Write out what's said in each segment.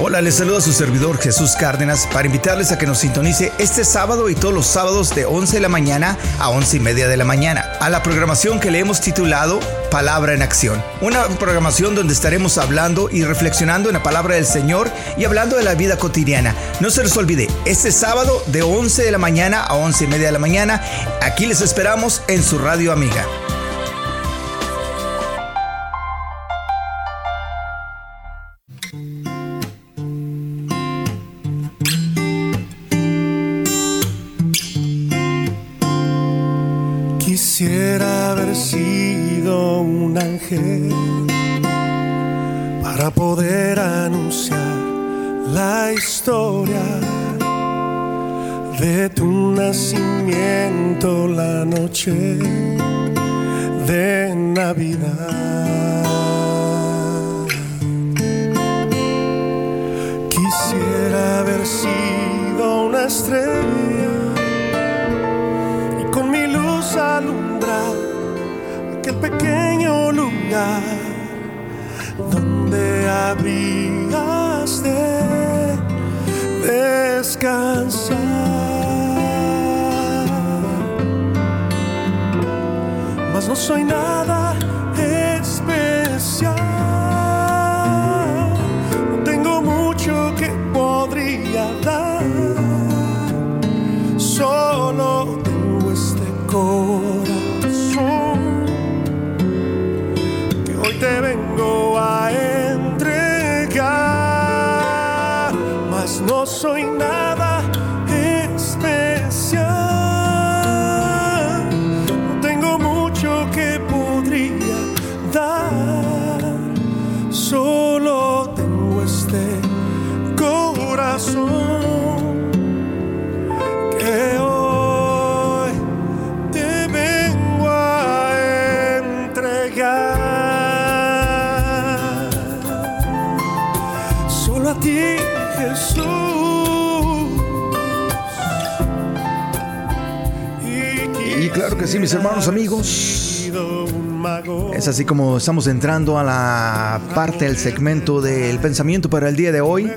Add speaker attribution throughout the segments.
Speaker 1: Hola, les saluda su servidor Jesús Cárdenas para invitarles a que nos sintonice este sábado y todos los sábados de 11 de la mañana a 11 y media de la mañana a la programación que le hemos titulado Palabra en Acción. Una programación donde estaremos hablando y reflexionando en la palabra del Señor y hablando de la vida cotidiana. No se les olvide, este sábado de 11 de la mañana a 11 y media de la mañana, aquí les esperamos en su radio amiga.
Speaker 2: Haber sido un ángel para poder anunciar la historia de tu nacimiento la noche de Navidad. Quisiera haber sido una estrella y con mi luz alumbrar aquel pequeño lugar donde habrías de descansar. Mas no soy nada especial. No tengo mucho que podría dar. Solo tengo este corazón soy nada
Speaker 1: hermanos amigos. Es así como estamos entrando a la parte del segmento del pensamiento para el día de hoy.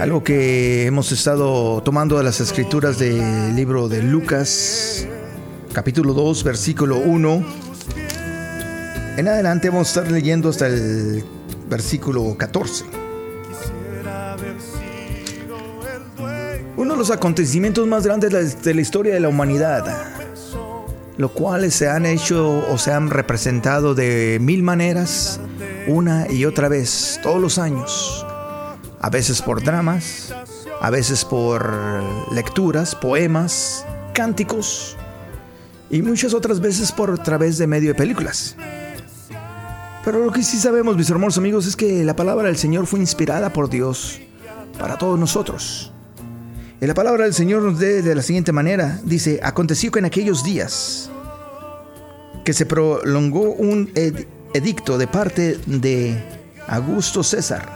Speaker 1: Algo que hemos estado tomando de las escrituras del libro de Lucas, capítulo 2, versículo 1. En adelante vamos a estar leyendo hasta el versículo 14. Uno de los acontecimientos más grandes de la historia de la humanidad, los cuales se han hecho o se han representado de mil maneras, una y otra vez, todos los años. A veces por dramas, a veces por lecturas, poemas, cánticos y muchas otras veces por través de medio de películas. Pero lo que sí sabemos, mis hermosos amigos, es que la palabra del Señor fue inspirada por Dios para todos nosotros. La palabra del Señor nos dé de la siguiente manera. Dice, aconteció que en aquellos días que se prolongó un ed- edicto de parte de Augusto César,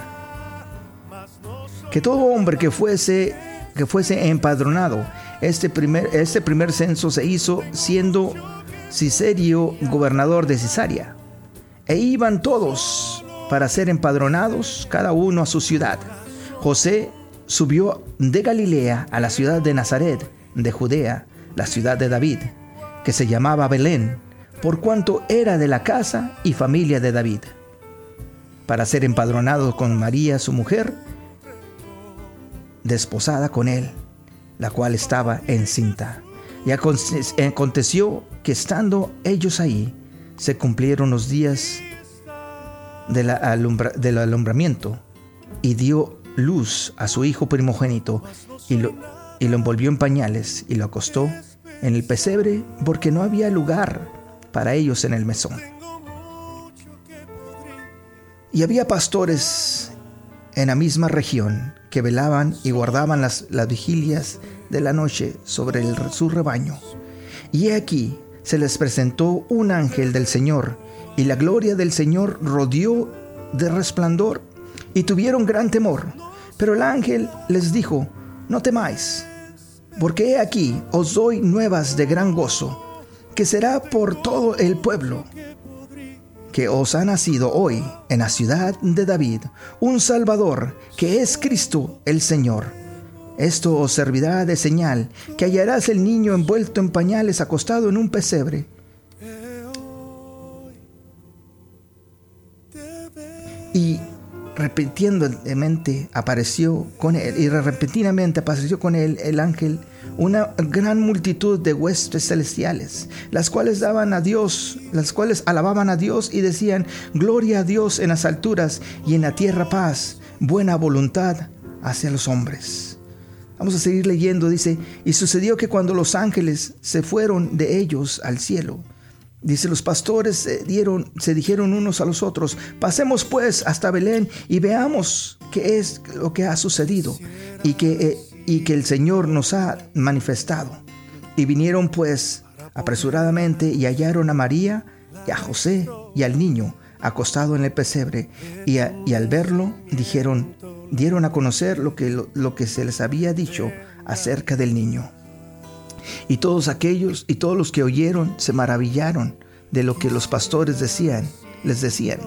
Speaker 1: que todo hombre que fuese, que fuese empadronado, este primer, este primer censo se hizo siendo Cicerio gobernador de Cesarea. E iban todos para ser empadronados, cada uno a su ciudad. José subió de Galilea a la ciudad de Nazaret, de Judea, la ciudad de David, que se llamaba Belén, por cuanto era de la casa y familia de David, para ser empadronado con María, su mujer, desposada con él, la cual estaba encinta. Y aconte- aconteció que estando ellos ahí, se cumplieron los días de la alumbra- del alumbramiento y dio luz a su hijo primogénito y lo, y lo envolvió en pañales y lo acostó en el pesebre porque no había lugar para ellos en el mesón. Y había pastores en la misma región que velaban y guardaban las, las vigilias de la noche sobre el- su rebaño. Y he aquí se les presentó un ángel del Señor, y la gloria del Señor rodeó de resplandor, y tuvieron gran temor. Pero el ángel les dijo, no temáis, porque he aquí os doy nuevas de gran gozo, que será por todo el pueblo, que os ha nacido hoy en la ciudad de David un Salvador, que es Cristo el Señor. Esto os servirá de señal, que hallarás el niño envuelto en pañales acostado en un pesebre. Y repentinamente apareció con él, y repentinamente apareció con él el ángel una gran multitud de huestes celestiales, las cuales daban a Dios, las cuales alababan a Dios y decían, gloria a Dios en las alturas y en la tierra paz, buena voluntad hacia los hombres. Vamos a seguir leyendo, dice, y sucedió que cuando los ángeles se fueron de ellos al cielo, Dice, los pastores se, dieron, se dijeron unos a los otros, pasemos pues hasta Belén y veamos qué es lo que ha sucedido y que, eh, y que el Señor nos ha manifestado. Y vinieron pues apresuradamente y hallaron a María y a José y al niño acostado en el pesebre y, al verlo dijeron, dieron a conocer lo que, lo que se les había dicho acerca del niño. Y todos aquellos y todos los que oyeron se maravillaron de lo que los pastores decían, les decían.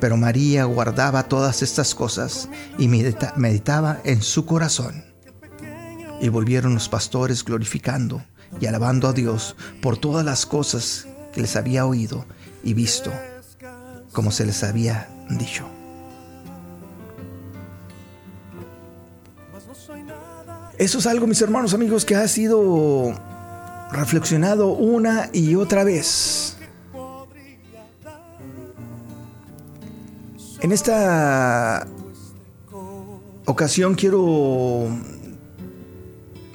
Speaker 1: Pero María guardaba todas estas cosas y meditaba en su corazón. Y volvieron los pastores glorificando y alabando a Dios por todas las cosas que les había oído y visto, como se les había dicho. Eso es algo, mis hermanos amigos, que ha sido reflexionado una y otra vez. En esta ocasión quiero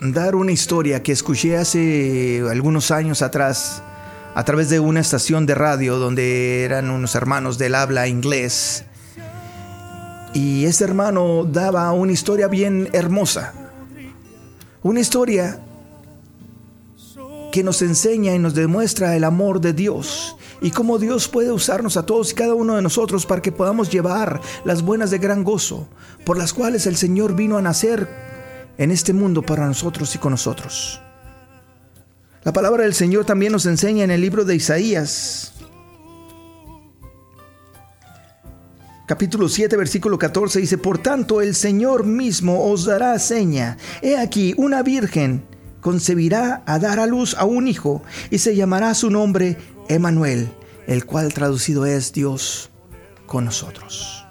Speaker 1: dar una historia que escuché hace algunos años atrás a través de una estación de radio donde eran unos hermanos del habla inglés. Y ese hermano daba una historia bien hermosa. Una historia que nos enseña y nos demuestra el amor de Dios y cómo Dios puede usarnos a todos y cada uno de nosotros para que podamos llevar las buenas de gran gozo, por las cuales el Señor vino a nacer en este mundo para nosotros y con nosotros. La palabra del Señor también nos enseña en el libro de Isaías, capítulo 7, versículo 14, dice, Por tanto el Señor mismo os dará seña. He aquí, una virgen concebirá a dar a luz a un hijo y se llamará su nombre Emanuel, el cual traducido es Dios con nosotros.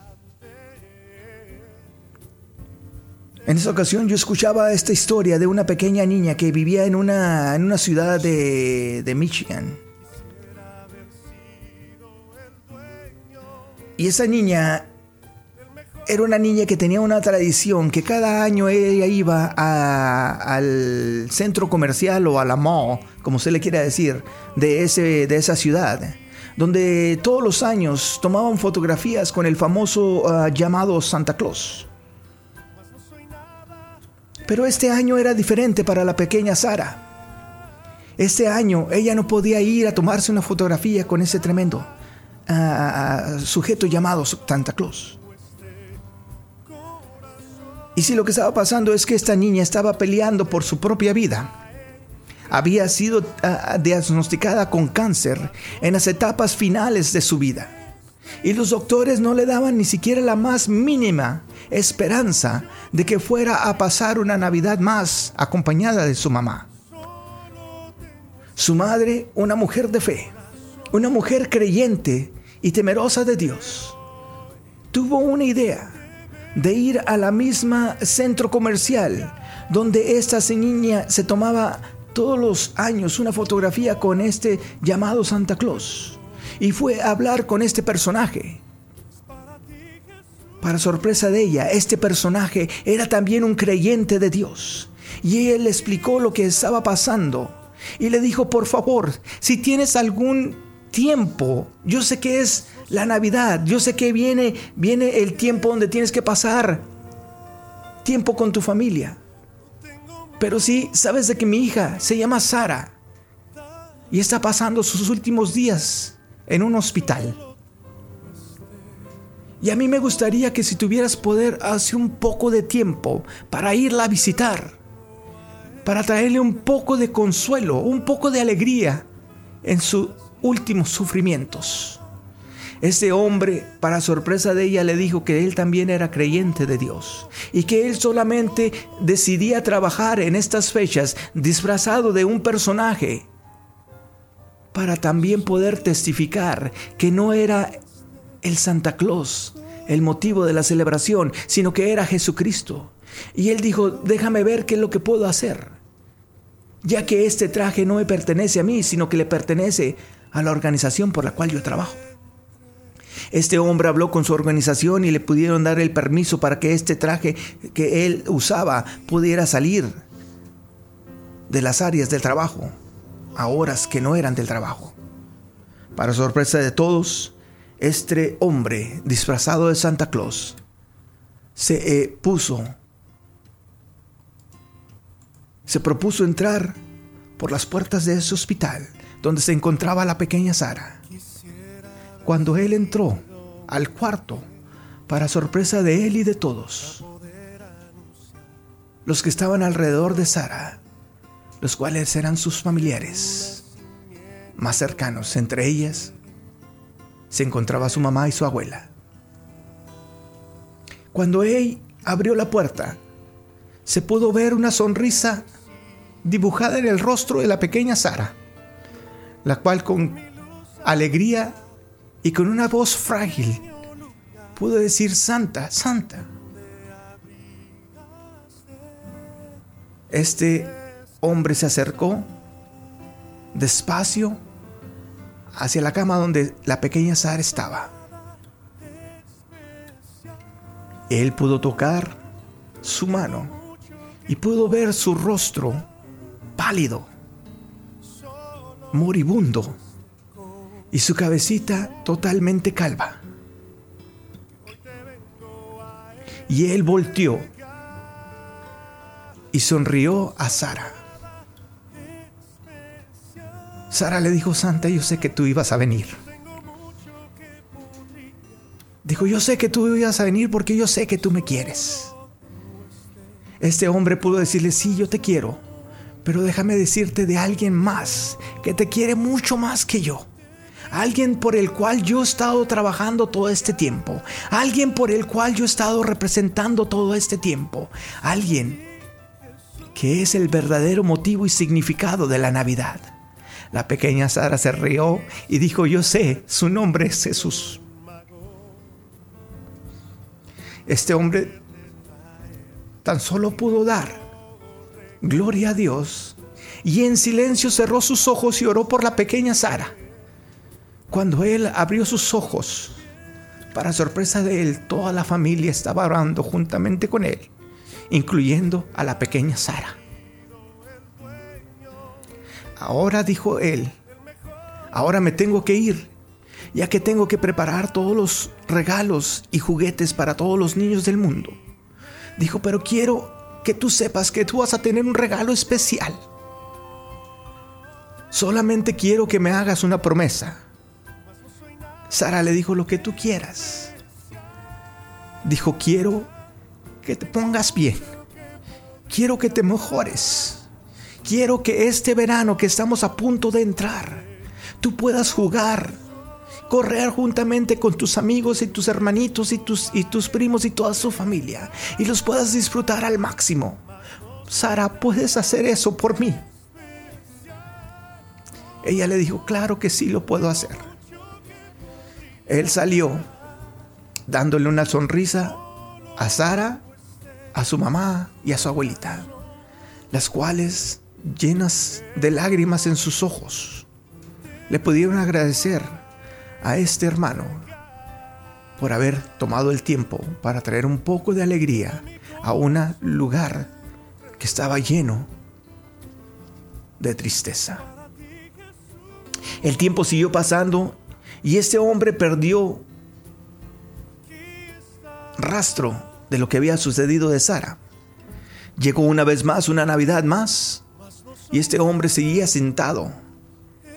Speaker 1: En esa ocasión yo escuchaba esta historia de una pequeña niña que vivía en una, en una ciudad de, de Michigan. Y esa niña era una niña que tenía una tradición que cada año ella iba al centro comercial o a la mall, como se le quiera decir, de, ese, de esa ciudad, donde todos los años tomaban fotografías con el famoso ah, llamado Santa Claus. Pero este año era diferente para la pequeña Sara. Este año ella no podía ir a tomarse una fotografía con ese tremendo sujeto llamado Santa Claus. Y si lo que estaba pasando es que esta niña estaba peleando por su propia vida, había sido diagnosticada con cáncer en las etapas finales de su vida. Y los doctores no le daban ni siquiera la más mínima esperanza de que fuera a pasar una Navidad más acompañada de su mamá. Su madre, una mujer de fe, una mujer creyente, y temerosa de Dios, tuvo una idea de ir a la misma centro comercial donde esta niña se tomaba todos los años una fotografía con este llamado Santa Claus y fue a hablar con este personaje. Para sorpresa de ella, este personaje era también un creyente de Dios y él le explicó lo que estaba pasando y le dijo, por favor, si tienes algún tiempo. Yo sé que es la Navidad. Yo sé que viene, viene el tiempo donde tienes que pasar tiempo con tu familia. Pero si sabes de que mi hija se llama Sara y está pasando sus últimos días en un hospital. Y a mí me gustaría que si tuvieras poder hacer un poco de tiempo para irla a visitar, para traerle un poco de consuelo, un poco de alegría en su últimos sufrimientos. Este hombre, para sorpresa de ella, le dijo que él también era creyente de Dios y que él solamente decidía trabajar en estas fechas disfrazado de un personaje para también poder testificar que no era el Santa Claus el motivo de la celebración, sino que era Jesucristo. Y él dijo, déjame ver qué es lo que puedo hacer, ya que este traje no me pertenece a mí, sino que le pertenece a la organización por la cual yo trabajo. Este hombre habló con su organización y le pudieron dar el permiso para que este traje que él usaba pudiera salir de las áreas del trabajo a horas que no eran del trabajo. Para sorpresa de todos, este hombre disfrazado de Santa Claus se eh, puso, se propuso entrar por las puertas de ese hospital donde se encontraba la pequeña Sara. Cuando él entró al cuarto, para sorpresa de él y de todos, los que estaban alrededor de Sara, los cuales eran sus familiares más cercanos, entre ellas se encontraba su mamá y su abuela. Cuando él abrió la puerta, se pudo ver una sonrisa dibujada en el rostro de la pequeña Sara, la cual con alegría y con una voz frágil pudo decir, Santa, Santa. Este hombre se acercó despacio hacia la cama donde la pequeña Sara estaba. Él pudo tocar su mano y pudo ver su rostro pálido, moribundo y su cabecita totalmente calva. Y él volteó y sonrió a Sara. Sara le dijo, Santa, yo sé que tú ibas a venir. Dijo, yo sé que tú ibas a venir porque yo sé que tú me quieres. Este hombre pudo decirle, sí, yo te quiero, pero déjame decirte de alguien más que te quiere mucho más que yo. Alguien por el cual yo he estado trabajando todo este tiempo. Alguien por el cual yo he estado representando todo este tiempo. Alguien que es el verdadero motivo y significado de la Navidad. La pequeña Sara se rió y dijo, yo sé, su nombre es Jesús. Este hombre tan solo pudo dar gloria a Dios y en silencio cerró sus ojos y oró por la pequeña Sara. Cuando él abrió sus ojos, para sorpresa de él, toda la familia estaba orando juntamente con él, incluyendo a la pequeña Sara. Ahora dijo él, ahora me tengo que ir, ya que tengo que preparar todos los regalos y juguetes para todos los niños del mundo. Dijo, pero quiero que tú sepas que tú vas a tener un regalo especial. Solamente quiero que me hagas una promesa. Sara le dijo lo que tú quieras. Dijo, quiero que te pongas bien. Quiero que te mejores. Quiero que este verano que estamos a punto de entrar, tú puedas jugar, correr juntamente con tus amigos y tus hermanitos y tus, y tus primos y toda su familia y los puedas disfrutar al máximo. Sara, ¿puedes hacer eso por mí? Ella le dijo, claro que sí lo puedo hacer. Él salió dándole una sonrisa a Sara, a su mamá y a su abuelita, las cuales llenas de lágrimas en sus ojos, le pudieron agradecer a este hermano por haber tomado el tiempo para traer un poco de alegría a un lugar que estaba lleno de tristeza. El tiempo siguió pasando y este hombre perdió rastro de lo que había sucedido de Sara. Llegó una vez más, una Navidad más, y este hombre seguía sentado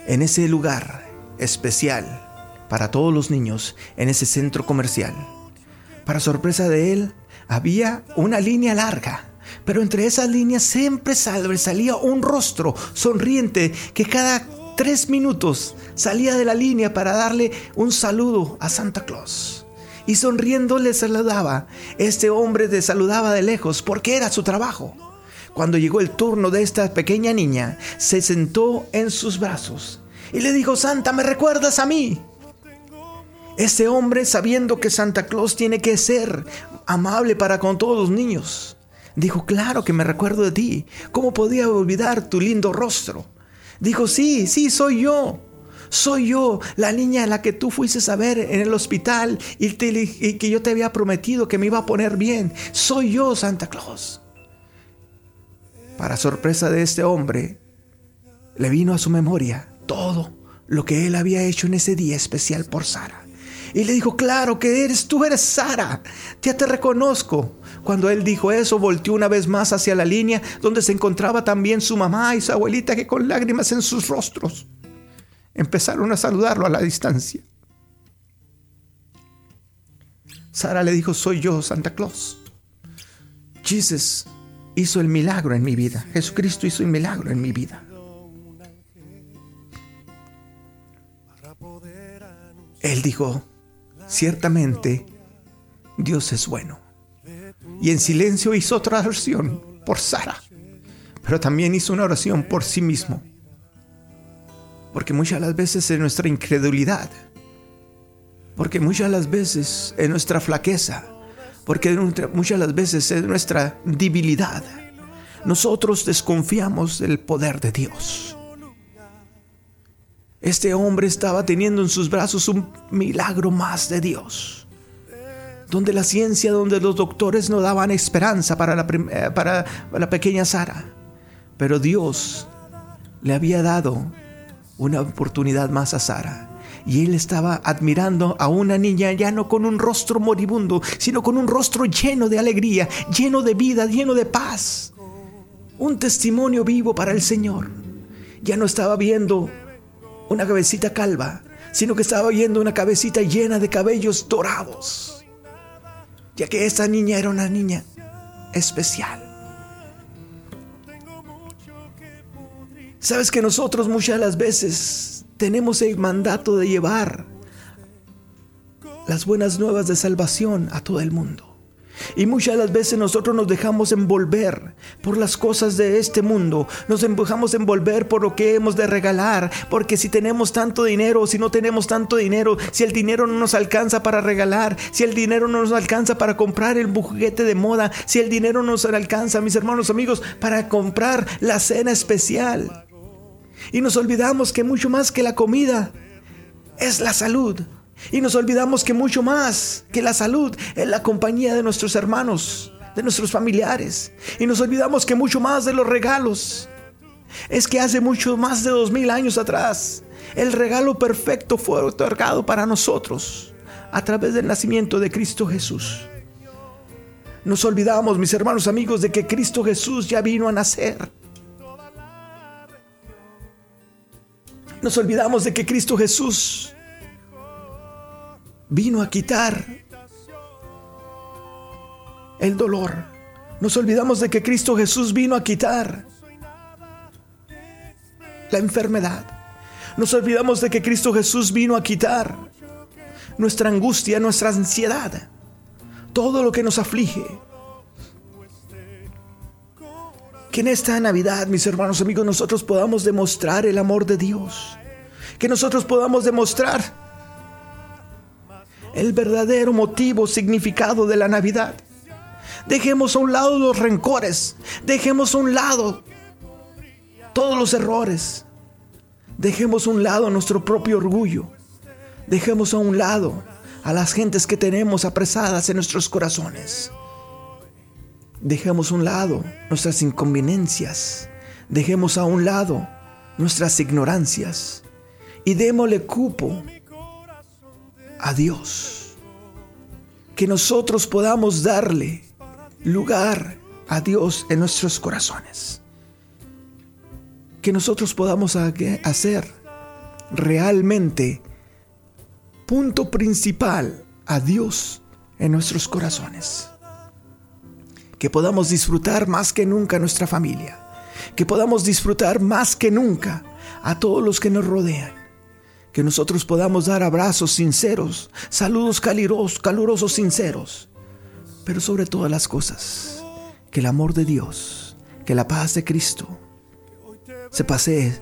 Speaker 1: en ese lugar especial para todos los niños, en ese centro comercial. Para sorpresa de él, había una línea larga, pero entre esas líneas siempre salía un rostro sonriente que cada tres minutos salía de la línea para darle un saludo a Santa Claus. Y sonriendo le saludaba. Este hombre le saludaba de lejos porque era su trabajo. Cuando llegó el turno de esta pequeña niña, se sentó en sus brazos y le dijo, Santa, ¿me recuerdas a mí? Este hombre, sabiendo que Santa Claus tiene que ser amable para con todos los niños, dijo, claro que me recuerdo de ti. ¿Cómo podía olvidar tu lindo rostro? Dijo, sí, sí, soy yo. Soy yo, la niña a la que tú fuiste a ver en el hospital y, y que yo te había prometido que me iba a poner bien. Soy yo, Santa Claus. Para sorpresa de este hombre, le vino a su memoria todo lo que él había hecho en ese día especial por Sara. Y le dijo, claro que eres, tú eres Sara, ya te reconozco. Cuando él dijo eso, volteó una vez más hacia la línea donde se encontraba también su mamá y su abuelita que con lágrimas en sus rostros empezaron a saludarlo a la distancia. Sara le dijo, soy yo, Santa Claus. Jesus hizo el milagro en mi vida. Jesucristo hizo el milagro en mi vida. Él dijo, ciertamente Dios es bueno. Y en silencio hizo otra oración por Sara, pero también hizo una oración por sí mismo. Porque muchas las veces en nuestra incredulidad, porque muchas las veces en nuestra flaqueza, porque muchas las veces en nuestra debilidad, nosotros desconfiamos del poder de Dios. Este hombre estaba teniendo en sus brazos un milagro más de Dios. Donde la ciencia, donde los doctores no daban esperanza para la, eh, para la pequeña Sara. Pero Dios le había dado una oportunidad más a Sara. Y él estaba admirando a una niña ya no con un rostro moribundo, sino con un rostro lleno de alegría, lleno de vida, lleno de paz. Un testimonio vivo para el Señor. Ya no estaba viendo una cabecita calva, sino que estaba viendo una cabecita llena de cabellos dorados, ya que esta niña era una niña especial. Sabes que nosotros muchas las veces tenemos el mandato de llevar las buenas nuevas de salvación a todo el mundo. Y muchas de las veces nosotros nos dejamos envolver por las cosas de este mundo. Nos dejamos envolver por lo que hemos de regalar. Porque si tenemos tanto dinero si no tenemos tanto dinero, si el dinero no nos alcanza para regalar, si el dinero no nos alcanza para comprar el juguete de moda, si el dinero no nos alcanza, mis hermanos amigos, para comprar la cena especial. Y nos olvidamos que mucho más que la comida es la salud. Y nos olvidamos que mucho más que la salud es la compañía de nuestros hermanos, de nuestros familiares. Y nos olvidamos que mucho más de los regalos es que hace mucho más de dos mil años atrás el regalo perfecto fue otorgado para nosotros a través del nacimiento de Cristo Jesús. Nos olvidamos, mis hermanos amigos, de que Cristo Jesús ya vino a nacer. Nos olvidamos de que Cristo Jesús vino a quitar el dolor. Nos olvidamos de que Cristo Jesús vino a quitar la enfermedad. Nos olvidamos de que Cristo Jesús vino a quitar nuestra angustia, nuestra ansiedad, todo lo que nos aflige. Que en esta Navidad, mis hermanos amigos, nosotros podamos demostrar el amor de Dios. Que nosotros podamos demostrar el verdadero motivo, significado de la Navidad. Dejemos a un lado los rencores, dejemos a un lado todos los errores, dejemos a un lado nuestro propio orgullo, dejemos a un lado a las gentes que tenemos apresadas en nuestros corazones. Dejemos a un lado nuestras inconveniencias, dejemos a un lado nuestras ignorancias y démosle cupo a Dios. Que nosotros podamos darle lugar a Dios en nuestros corazones. Que nosotros podamos hacer realmente punto principal a Dios en nuestros corazones. Que podamos disfrutar más que nunca nuestra familia. Que podamos disfrutar más que nunca a todos los que nos rodean. Que nosotros podamos dar abrazos sinceros, saludos calurosos, calurosos sinceros. Pero sobre todas las cosas, que el amor de Dios, que la paz de Cristo se pasee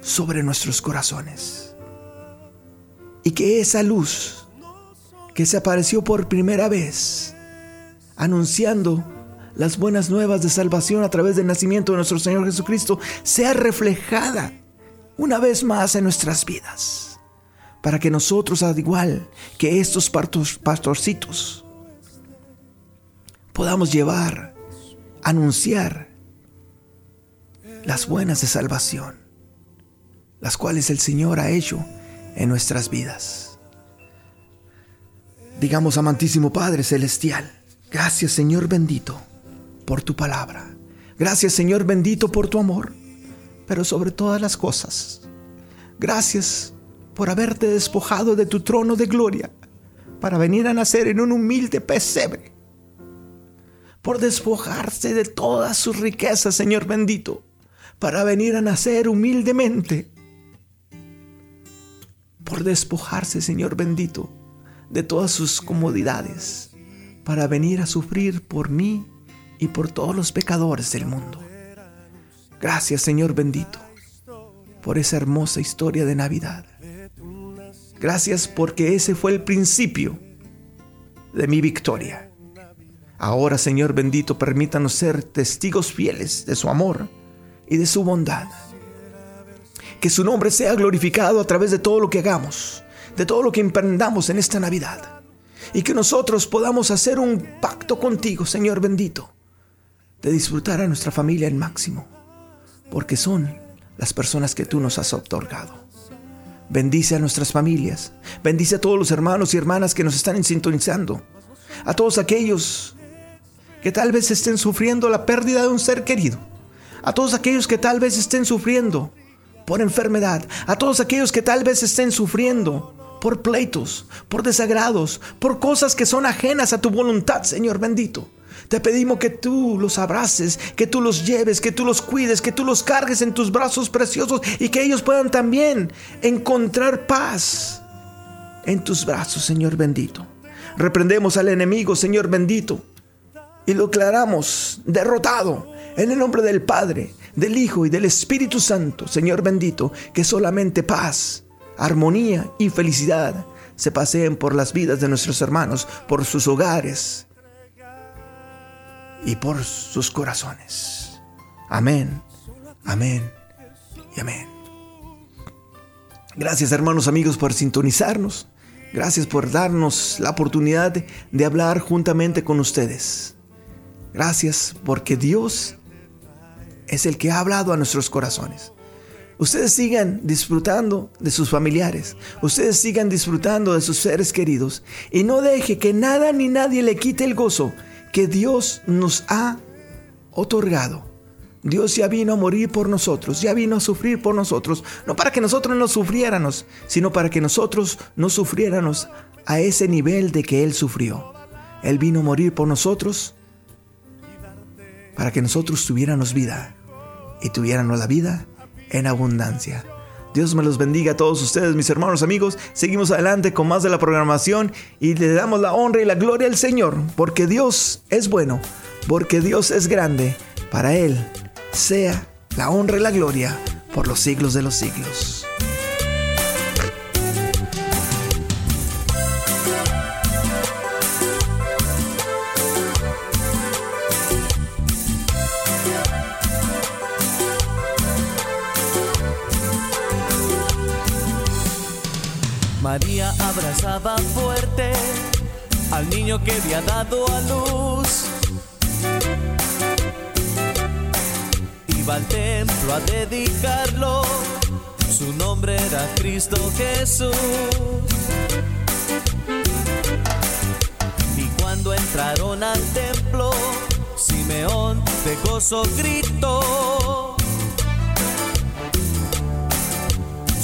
Speaker 1: sobre nuestros corazones. Y que esa luz que se apareció por primera vez, anunciando las buenas nuevas de salvación a través del nacimiento de nuestro Señor Jesucristo, sea reflejada una vez más en nuestras vidas, para que nosotros, al igual que estos pastorcitos, podamos llevar, anunciar las buenas de salvación, las cuales el Señor ha hecho en nuestras vidas. Digamos, amantísimo Padre Celestial, gracias Señor bendito por tu palabra. Gracias Señor bendito por tu amor pero sobre todas las cosas, gracias por haberte despojado de tu trono de gloria para venir a nacer en un humilde pesebre, por despojarse de todas sus riquezas, Señor bendito, para venir a nacer humildemente, por despojarse, Señor bendito, de todas sus comodidades, para venir a sufrir por mí y por todos los pecadores del mundo. Gracias Señor bendito por esa hermosa historia de Navidad. Gracias porque ese fue el principio de mi victoria. Ahora Señor bendito permítanos ser testigos fieles de su amor y de su bondad. Que su nombre sea glorificado a través de todo lo que hagamos, de todo lo que emprendamos en esta Navidad. Y que nosotros podamos hacer un pacto contigo, Señor bendito, de disfrutar a nuestra familia al máximo porque son las personas que tú nos has otorgado. Bendice a nuestras familias, bendice a todos los hermanos y hermanas que nos están sintonizando, a todos aquellos que tal vez estén sufriendo la pérdida de un ser querido, a todos aquellos que tal vez estén sufriendo por enfermedad, a todos aquellos que tal vez estén sufriendo por pleitos, por desagrados, por cosas que son ajenas a tu voluntad, Señor bendito. Te pedimos que tú los abraces, que tú los lleves, que tú los cuides, que tú los cargues en tus brazos preciosos y que ellos puedan también encontrar paz en tus brazos, Señor bendito. Reprendemos al enemigo, Señor bendito, y lo declaramos derrotado en el nombre del Padre, del Hijo y del Espíritu Santo, Señor bendito, que solamente paz, armonía y felicidad se paseen por las vidas de nuestros hermanos, por sus hogares, y por sus corazones. Amén, amén y amén. Gracias hermanos amigos por sintonizarnos. Gracias por darnos la oportunidad de hablar juntamente con ustedes. Gracias porque Dios es el que ha hablado a nuestros corazones. Ustedes sigan disfrutando de sus familiares. Ustedes sigan disfrutando de sus seres queridos. Y no deje que nada ni nadie le quite el gozo que Dios nos ha otorgado. Dios ya vino a morir por nosotros, ya vino a sufrir por nosotros, no para que nosotros no sufriéramos, sino para que nosotros no sufriéramos a ese nivel de que Él sufrió. Él vino a morir por nosotros para que nosotros tuviéramos vida y tuviéramos la vida en abundancia. Dios me los bendiga a todos ustedes, mis hermanos amigos. Seguimos adelante con más de la programación y le damos la honra y la gloria al Señor, porque Dios es bueno, porque Dios es grande. Para Él sea la honra y la gloria por los siglos de los siglos.
Speaker 3: Al niño que había dado a luz. Iba al templo a dedicarlo, su nombre era Cristo Jesús. Y cuando entraron al templo, Simeón de gozo gritó.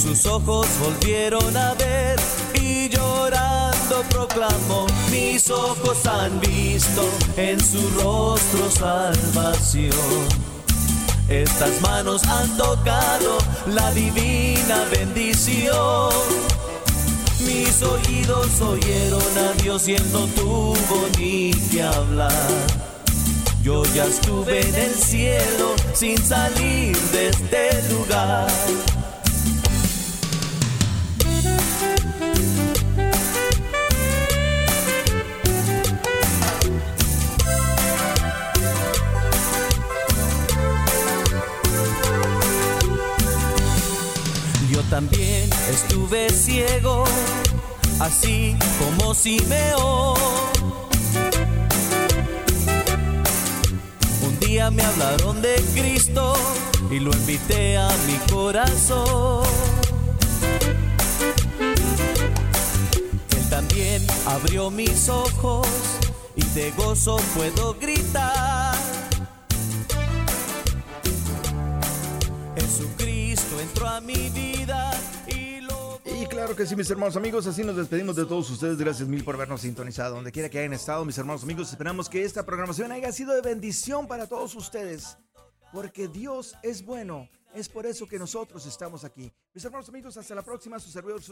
Speaker 3: Sus ojos volvieron a ver y llorando proclamó, mis ojos han visto en su rostro salvación. Estas manos han tocado la divina bendición. Mis oídos oyeron a Dios y él no tuvo ni que hablar. Yo ya estuve en el cielo sin salir de este lugar. También estuve ciego, así como Simeón. Un día me hablaron de Cristo y lo invité a mi corazón. Él también abrió mis ojos y de gozo puedo gritar. Jesucristo entró a mi vida
Speaker 1: que sí, mis hermanos amigos, así nos despedimos de todos ustedes. Gracias mil por habernos sintonizado. Donde quiera que hayan estado, mis hermanos amigos, esperamos que esta programación haya sido de bendición para todos ustedes. Porque Dios es bueno. Es por eso que nosotros estamos aquí. Mis hermanos amigos, hasta la próxima. Su servidor,